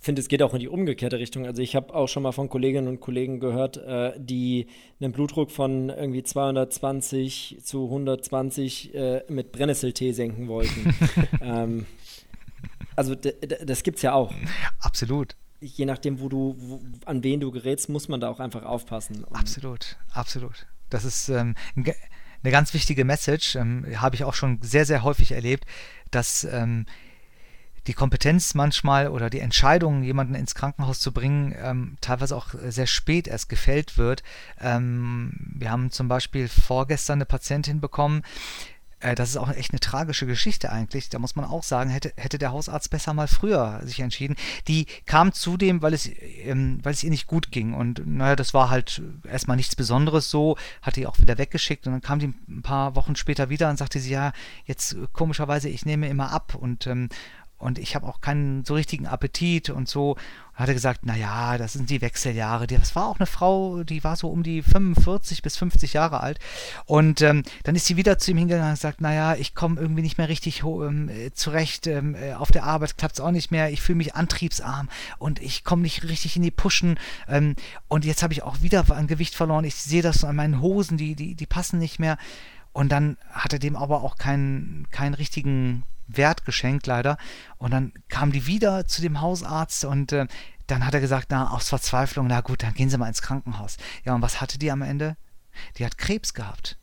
finde, es geht auch in die umgekehrte Richtung. Also ich habe auch schon mal von Kolleginnen und Kollegen gehört, äh, die einen Blutdruck von irgendwie 220 zu 120 äh, mit Brennnesseltee senken wollten. ähm, also das gibt es ja auch. Absolut. Je nachdem, wo du, wo, an wen du gerätst, muss man da auch einfach aufpassen. Und absolut, absolut. Das ist ähm, eine ganz wichtige Message, ähm, habe ich auch schon sehr, sehr häufig erlebt, dass ähm, die Kompetenz manchmal oder die Entscheidung, jemanden ins Krankenhaus zu bringen, ähm, teilweise auch sehr spät erst gefällt wird. Ähm, wir haben zum Beispiel vorgestern eine Patientin bekommen, äh, das ist auch echt eine tragische Geschichte eigentlich. Da muss man auch sagen, hätte, hätte der Hausarzt besser mal früher sich entschieden. Die kam zudem, weil es, ähm, weil es ihr nicht gut ging. Und naja, das war halt erstmal nichts Besonderes so, hat die auch wieder weggeschickt. Und dann kam die ein paar Wochen später wieder und sagte sie, ja, jetzt komischerweise, ich nehme immer ab. Und ähm, und ich habe auch keinen so richtigen Appetit und so. Hat er gesagt, naja, das sind die Wechseljahre. Das war auch eine Frau, die war so um die 45 bis 50 Jahre alt. Und ähm, dann ist sie wieder zu ihm hingegangen und sagt, naja, ich komme irgendwie nicht mehr richtig ähm, zurecht. Ähm, äh, auf der Arbeit klappt es auch nicht mehr. Ich fühle mich antriebsarm und ich komme nicht richtig in die Puschen. Ähm, und jetzt habe ich auch wieder an Gewicht verloren. Ich sehe das an meinen Hosen, die, die, die passen nicht mehr. Und dann hat er dem aber auch keinen, keinen richtigen Wert geschenkt, leider. Und dann kam die wieder zu dem Hausarzt und äh, dann hat er gesagt, na, aus Verzweiflung, na gut, dann gehen Sie mal ins Krankenhaus. Ja, und was hatte die am Ende? Die hat Krebs gehabt.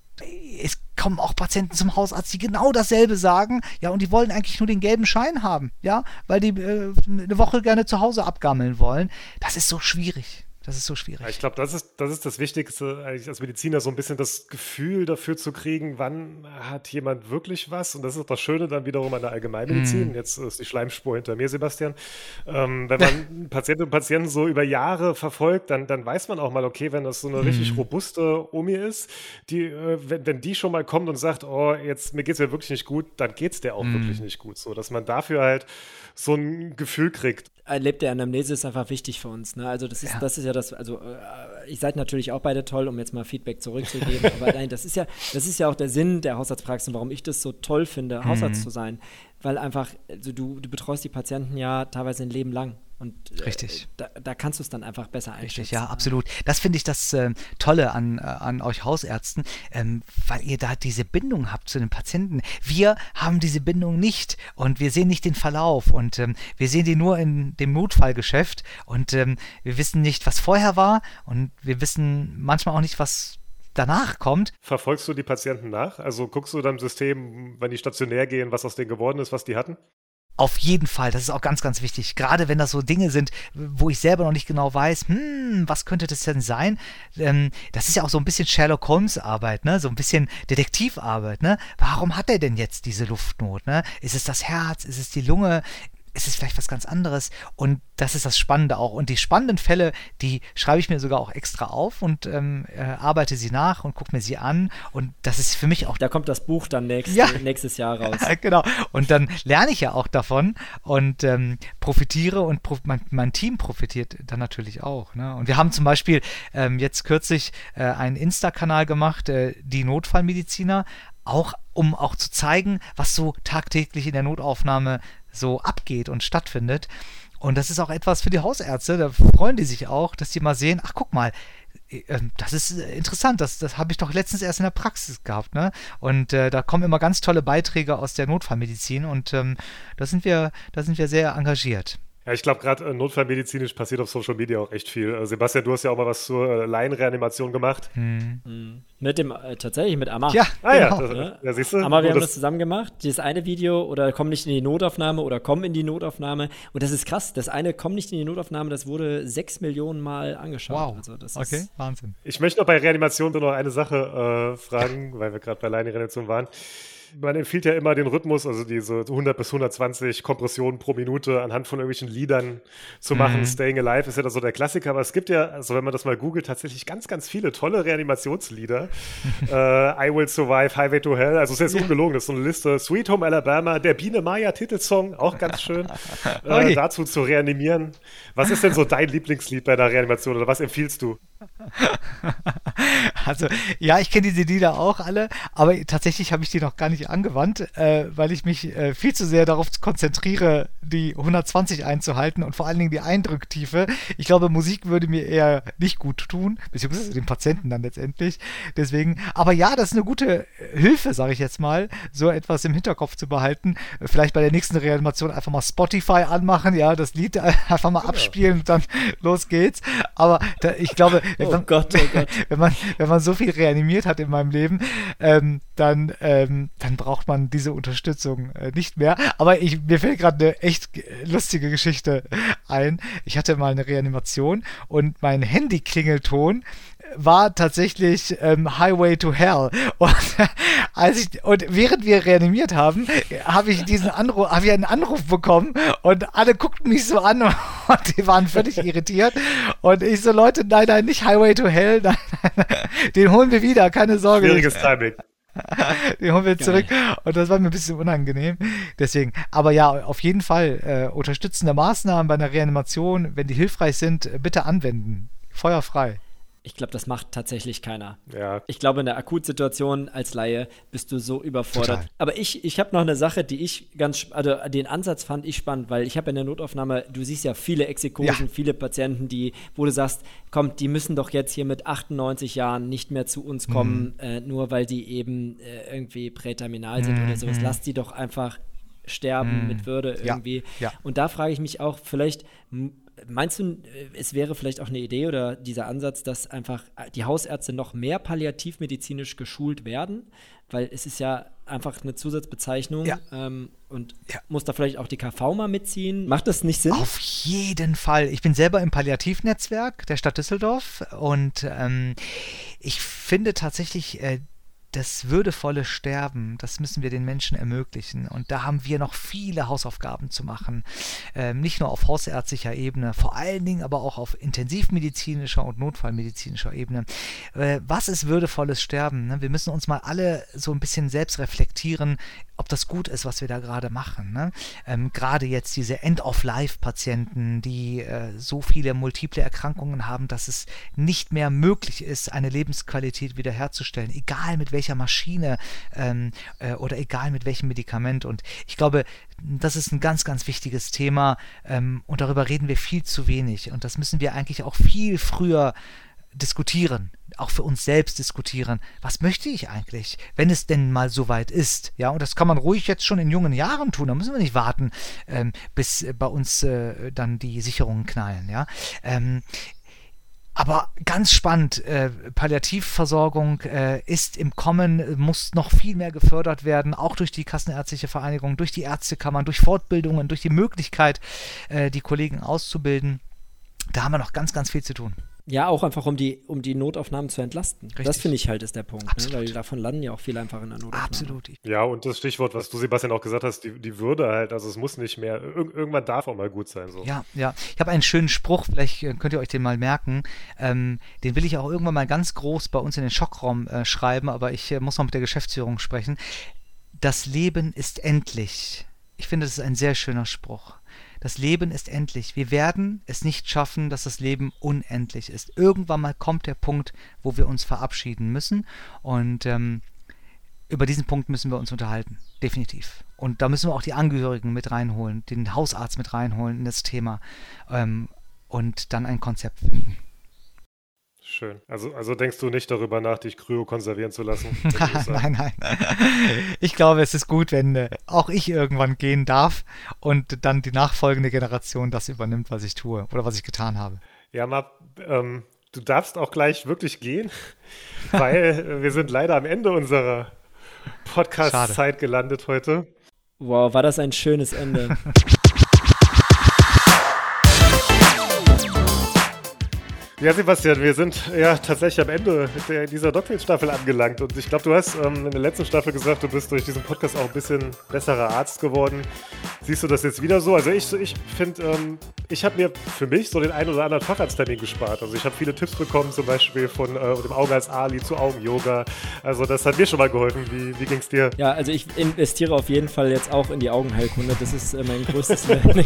Es kommen auch Patienten zum Hausarzt, die genau dasselbe sagen, ja, und die wollen eigentlich nur den gelben Schein haben, ja, weil die äh, eine Woche gerne zu Hause abgammeln wollen. Das ist so schwierig. Das ist so schwierig. Ich glaube, das ist, das ist das Wichtigste, eigentlich als Mediziner so ein bisschen das Gefühl dafür zu kriegen, wann hat jemand wirklich was. Und das ist das Schöne dann wiederum an der Allgemeinmedizin. Mm. Jetzt ist die Schleimspur hinter mir, Sebastian. Ähm, wenn man Patientinnen und Patienten so über Jahre verfolgt, dann, dann weiß man auch mal, okay, wenn das so eine mm. richtig robuste Omi ist, die, äh, wenn, wenn die schon mal kommt und sagt, oh, jetzt mir geht's mir wirklich nicht gut, dann geht's der auch mm. wirklich nicht gut. So, dass man dafür halt so ein Gefühl kriegt. Erlebte Anamnese ist einfach wichtig für uns. Ne? Also das ist, ja. das ist ja das, also äh, ich seid natürlich auch beide toll, um jetzt mal Feedback zurückzugeben. aber nein, das ist ja, das ist ja auch der Sinn der Hausarztpraxis und warum ich das so toll finde, Hausarzt mhm. zu sein. Weil einfach, also du, du betreust die Patienten ja teilweise ein Leben lang. Und äh, Richtig. Da, da, kannst du es dann einfach besser einschätzen. Richtig, ja, absolut. Das finde ich das äh, Tolle an, äh, an euch Hausärzten, ähm, weil ihr da diese Bindung habt zu den Patienten. Wir haben diese Bindung nicht und wir sehen nicht den Verlauf und ähm, wir sehen die nur in dem Notfallgeschäft und ähm, wir wissen nicht, was vorher war und wir wissen manchmal auch nicht, was danach kommt. Verfolgst du die Patienten nach? Also guckst du dann im System, wenn die stationär gehen, was aus denen geworden ist, was die hatten? Auf jeden Fall, das ist auch ganz, ganz wichtig. Gerade wenn das so Dinge sind, wo ich selber noch nicht genau weiß, hm, was könnte das denn sein? Ähm, das ist ja auch so ein bisschen Sherlock Holmes Arbeit, ne? So ein bisschen Detektivarbeit, ne? Warum hat er denn jetzt diese Luftnot, ne? Ist es das Herz? Ist es die Lunge? Ist es vielleicht was ganz anderes. Und das ist das Spannende auch. Und die spannenden Fälle, die schreibe ich mir sogar auch extra auf und ähm, äh, arbeite sie nach und gucke mir sie an. Und das ist für mich auch. Da kommt das Buch dann nächst, ja. nächstes Jahr raus. genau. Und dann lerne ich ja auch davon und ähm, profitiere und prof mein, mein, Team profitiert dann natürlich auch. Ne? Und wir haben zum Beispiel ähm, jetzt kürzlich äh, einen Insta-Kanal gemacht, äh, die Notfallmediziner, auch um auch zu zeigen, was so tagtäglich in der Notaufnahme so abgeht und stattfindet. Und das ist auch etwas für die Hausärzte. Da freuen die sich auch, dass die mal sehen, ach guck mal, äh, ähm, das ist interessant, das, das habe ich doch letztens erst in der Praxis gehabt, ne? Und äh, da kommen immer ganz tolle Beiträge aus der Notfallmedizin und ähm, da sind wir, da sind wir sehr engagiert. Ja, ich glaube, gerade äh, notfallmedizinisch passiert auf Social Media auch echt viel. Äh, Sebastian, du hast ja auch mal was zur äh, Laienreanimation gemacht. Hm. Hm. Mit dem, äh, tatsächlich mit Amma. Ja, ah, genau. ja, das, ja, siehst du. Amma, wir haben das zusammen gemacht. Das eine Video oder komm nicht in die Notaufnahme oder komm in die Notaufnahme. Und das ist krass. Das eine komm nicht in die Notaufnahme, das wurde sechs Millionen Mal angeschaut. Wow. Also das okay, Wahnsinn. Ich möchte noch bei Reanimation nur noch eine Sache äh, fragen, weil wir gerade bei Laienreanimation waren man empfiehlt ja immer den Rhythmus, also diese 100 bis 120 Kompressionen pro Minute anhand von irgendwelchen Liedern zu machen. Mhm. Staying Alive ist ja da so der Klassiker, aber es gibt ja, also wenn man das mal googelt, tatsächlich ganz, ganz viele tolle Reanimationslieder. äh, I Will Survive, Highway to Hell, also es ist jetzt ungelogen, das ist so eine Liste. Sweet Home Alabama, der Biene Maya Titelsong, auch ganz schön, äh, dazu zu reanimieren. Was ist denn so dein Lieblingslied bei der Reanimation oder was empfiehlst du? Also, ja, ich kenne diese Lieder auch alle, aber tatsächlich habe ich die noch gar nicht angewandt, äh, weil ich mich äh, viel zu sehr darauf konzentriere, die 120 einzuhalten und vor allen Dingen die Eindrücktiefe. Ich glaube, Musik würde mir eher nicht gut tun, beziehungsweise den Patienten dann letztendlich. Deswegen, aber ja, das ist eine gute Hilfe, sage ich jetzt mal, so etwas im Hinterkopf zu behalten. Vielleicht bei der nächsten Reanimation einfach mal Spotify anmachen, ja, das Lied einfach mal abspielen und dann los geht's. Aber da, ich glaube, oh man, Gott, oh Gott. wenn man, wenn man so viel reanimiert hat in meinem Leben, ähm, dann, ähm, dann braucht man diese Unterstützung äh, nicht mehr. Aber ich, mir fällt gerade eine echt lustige Geschichte ein. Ich hatte mal eine Reanimation und mein Handy-Klingelton war tatsächlich ähm, Highway to Hell. Und, als ich, und während wir reanimiert haben, habe ich diesen Anruf, habe ich einen Anruf bekommen und alle guckten mich so an und, die waren völlig irritiert. Und ich so, Leute, nein, nein, nicht Highway to Hell, nein, nein, den holen wir wieder, keine Sorge. Schwieriges Timing. Den holen wir zurück. Und das war mir ein bisschen unangenehm. Deswegen, aber ja, auf jeden Fall äh, unterstützende Maßnahmen bei einer Reanimation, wenn die hilfreich sind, bitte anwenden. Feuerfrei. Ich glaube, das macht tatsächlich keiner. Ja. Ich glaube, in der Akutsituation als Laie bist du so überfordert. Total. Aber ich, ich habe noch eine Sache, die ich ganz, also den Ansatz fand ich spannend, weil ich habe in der Notaufnahme, du siehst ja viele Exekusen, ja. viele Patienten, die, wo du sagst, komm, die müssen doch jetzt hier mit 98 Jahren nicht mehr zu uns kommen, mhm. äh, nur weil die eben äh, irgendwie präterminal sind mhm. oder sowas. Lass die doch einfach sterben mhm. mit Würde irgendwie. Ja. Ja. Und da frage ich mich auch, vielleicht Meinst du, äh, es wäre vielleicht auch eine Idee oder dieser Ansatz, dass einfach äh, die Hausärzte noch mehr palliativmedizinisch geschult werden? Weil es ist ja einfach eine Zusatzbezeichnung ja. ähm, und ja. muss da vielleicht auch die KV mal mitziehen. Macht das nicht Sinn? Auf jeden Fall. Ich bin selber im Palliativnetzwerk der Stadt Düsseldorf und ähm, ich finde tatsächlich, äh, das würdevolle Sterben, das müssen wir den Menschen ermöglichen. Und da haben wir noch viele Hausaufgaben zu machen. Ähm, nicht nur auf hausärztlicher Ebene, vor allen Dingen aber auch auf intensivmedizinischer und notfallmedizinischer Ebene. Äh, was ist würdevolles Sterben? Ne? Wir müssen uns mal alle so ein bisschen selbst reflektieren, ob das gut ist, was wir da gerade machen. Ne? Ähm, gerade jetzt diese End-of-Life-Patienten, die äh, so viele multiple Erkrankungen haben, dass es nicht mehr möglich ist, eine Lebensqualität wiederherzustellen, egal mit welcher Maschine ähm, äh, oder egal mit welchem Medikament. Und ich glaube, das ist ein ganz, ganz wichtiges Thema ähm, und darüber reden wir viel zu wenig. Und das müssen wir eigentlich auch viel früher diskutieren, auch für uns selbst diskutieren. Was möchte ich eigentlich, wenn es denn mal so weit ist? Ja, und das kann man ruhig jetzt schon in jungen Jahren tun. Da müssen wir nicht warten, ähm, bis bei uns äh, dann die Sicherungen knallen. Ja, ähm, aber ganz spannend, äh, Palliativversorgung äh, ist im Kommen, muss noch viel mehr gefördert werden, auch durch die Kassenärztliche Vereinigung, durch die Ärztekammern, durch Fortbildungen, durch die Möglichkeit, äh, die Kollegen auszubilden. Da haben wir noch ganz, ganz viel zu tun. Ja, auch einfach, um die, um die Notaufnahmen zu entlasten. Richtig. Das finde ich halt ist der Punkt, ne? weil davon landen ja auch viele einfach in der Notaufnahme. Absolut. Ja, und das Stichwort, was du, Sebastian, auch gesagt hast, die, die Würde halt, also es muss nicht mehr, ir irgendwann darf auch mal gut sein. So. Ja, ja. Ich habe einen schönen Spruch, vielleicht äh, könnt ihr euch den mal merken. Ähm, den will ich auch irgendwann mal ganz groß bei uns in den Schockraum äh, schreiben, aber ich äh, muss noch mit der Geschäftsführung sprechen. Das Leben ist endlich. Ich finde, das ist ein sehr schöner Spruch. Das Leben ist endlich. Wir werden es nicht schaffen, dass das Leben unendlich ist. Irgendwann mal kommt der Punkt, wo wir uns verabschieden müssen. Und ähm, über diesen Punkt müssen wir uns unterhalten. Definitiv. Und da müssen wir auch die Angehörigen mit reinholen, den Hausarzt mit reinholen in das Thema ähm, und dann ein Konzept finden. Schön. Also, also denkst du nicht darüber nach, dich kryo konservieren zu lassen? nein, nein. Ich glaube, es ist gut, wenn äh, auch ich irgendwann gehen darf und dann die nachfolgende Generation das übernimmt, was ich tue oder was ich getan habe. Ja, Map, ähm, du darfst auch gleich wirklich gehen, weil wir sind leider am Ende unserer Podcast-Zeit gelandet heute. Wow, war das ein schönes Ende. Ja, Sebastian, wir sind ja tatsächlich am Ende der, dieser Dogfield-Staffel angelangt. Und ich glaube, du hast ähm, in der letzten Staffel gesagt, du bist durch diesen Podcast auch ein bisschen besserer Arzt geworden. Siehst du das jetzt wieder so? Also ich, ich finde, ähm, ich habe mir für mich so den einen oder anderen Facharzttermin gespart. Also ich habe viele Tipps bekommen, zum Beispiel von äh, dem Auge als Ali zu Augen-Yoga. Also das hat mir schon mal geholfen. Wie, wie ging es dir? Ja, also ich investiere auf jeden Fall jetzt auch in die Augenheilkunde. Das ist äh, mein größtes Learning.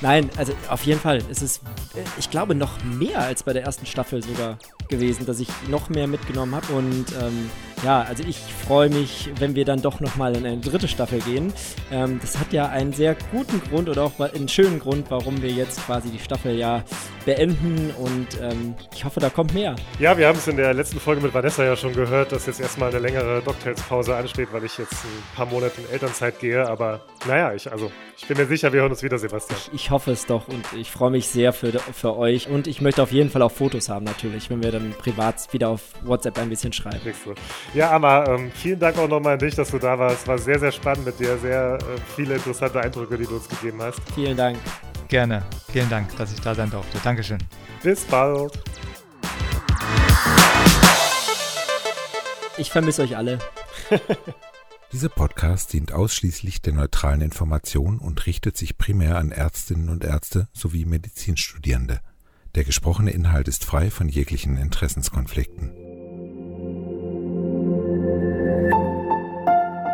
Nein, also auf jeden Fall. Es ist, äh, ich glaube, noch mehr als bei der ersten Staffel sogar gewesen, dass ich noch mehr mitgenommen habe. Und ähm, ja, also ich freue mich, wenn wir dann doch nochmal in eine dritte Staffel gehen. Ähm, das hat ja einen sehr guten Grund oder auch einen schönen Grund, warum wir jetzt quasi die Staffel ja beenden. Und ähm, ich hoffe, da kommt mehr. Ja, wir haben es in der letzten Folge mit Vanessa ja schon gehört, dass jetzt erstmal eine längere Docktales-Pause ansteht, weil ich jetzt ein paar Monate in Elternzeit gehe. Aber naja, ich, also, ich bin mir sicher, wir hören uns wieder, Sebastian. Ich, ich hoffe es doch und ich freue mich sehr für, für euch. Und ich möchte auf jeden Fall auch Fotos haben, natürlich, wenn wir dann privat wieder auf WhatsApp ein bisschen schreiben. Ja, Amma, ähm, vielen Dank auch nochmal an dich, dass du da warst. War sehr, sehr spannend mit dir. Sehr äh, viele interessante Eindrücke, die du uns gegeben hast. Vielen Dank. Gerne. Vielen Dank, dass ich da sein durfte. Dankeschön. Bis bald. Ich vermisse euch alle. Dieser Podcast dient ausschließlich der neutralen Information und richtet sich primär an Ärztinnen und Ärzte sowie Medizinstudierende. Der gesprochene Inhalt ist frei von jeglichen Interessenskonflikten.